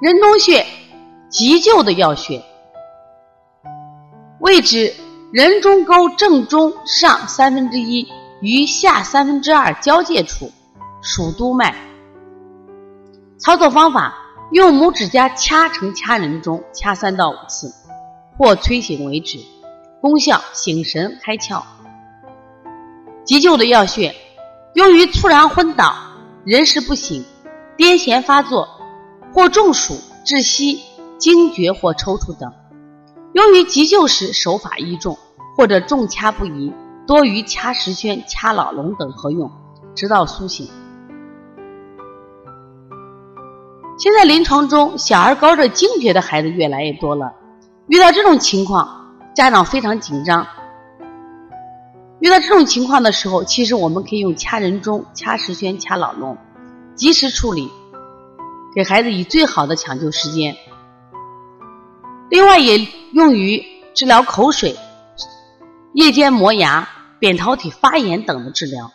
人中穴急救的要穴，位置人中沟正中上三分之一与下三分之二交界处，属督脉。操作方法：用拇指甲掐成掐人中，掐三到五次，或催醒为止。功效：醒神开窍。急救的要穴，用于猝然昏倒、人事不省、癫痫发作或中暑、窒息、惊厥或抽搐等。由于急救时手法宜重或者重掐不宜，多于掐十宣、掐老龙等合用，直到苏醒。现在临床中，小儿高热惊厥的孩子越来越多了。遇到这种情况，家长非常紧张。遇到这种情况的时候，其实我们可以用掐人中、掐十宣、掐老龙，及时处理，给孩子以最好的抢救时间。另外，也用于治疗口水、夜间磨牙、扁桃体发炎等的治疗。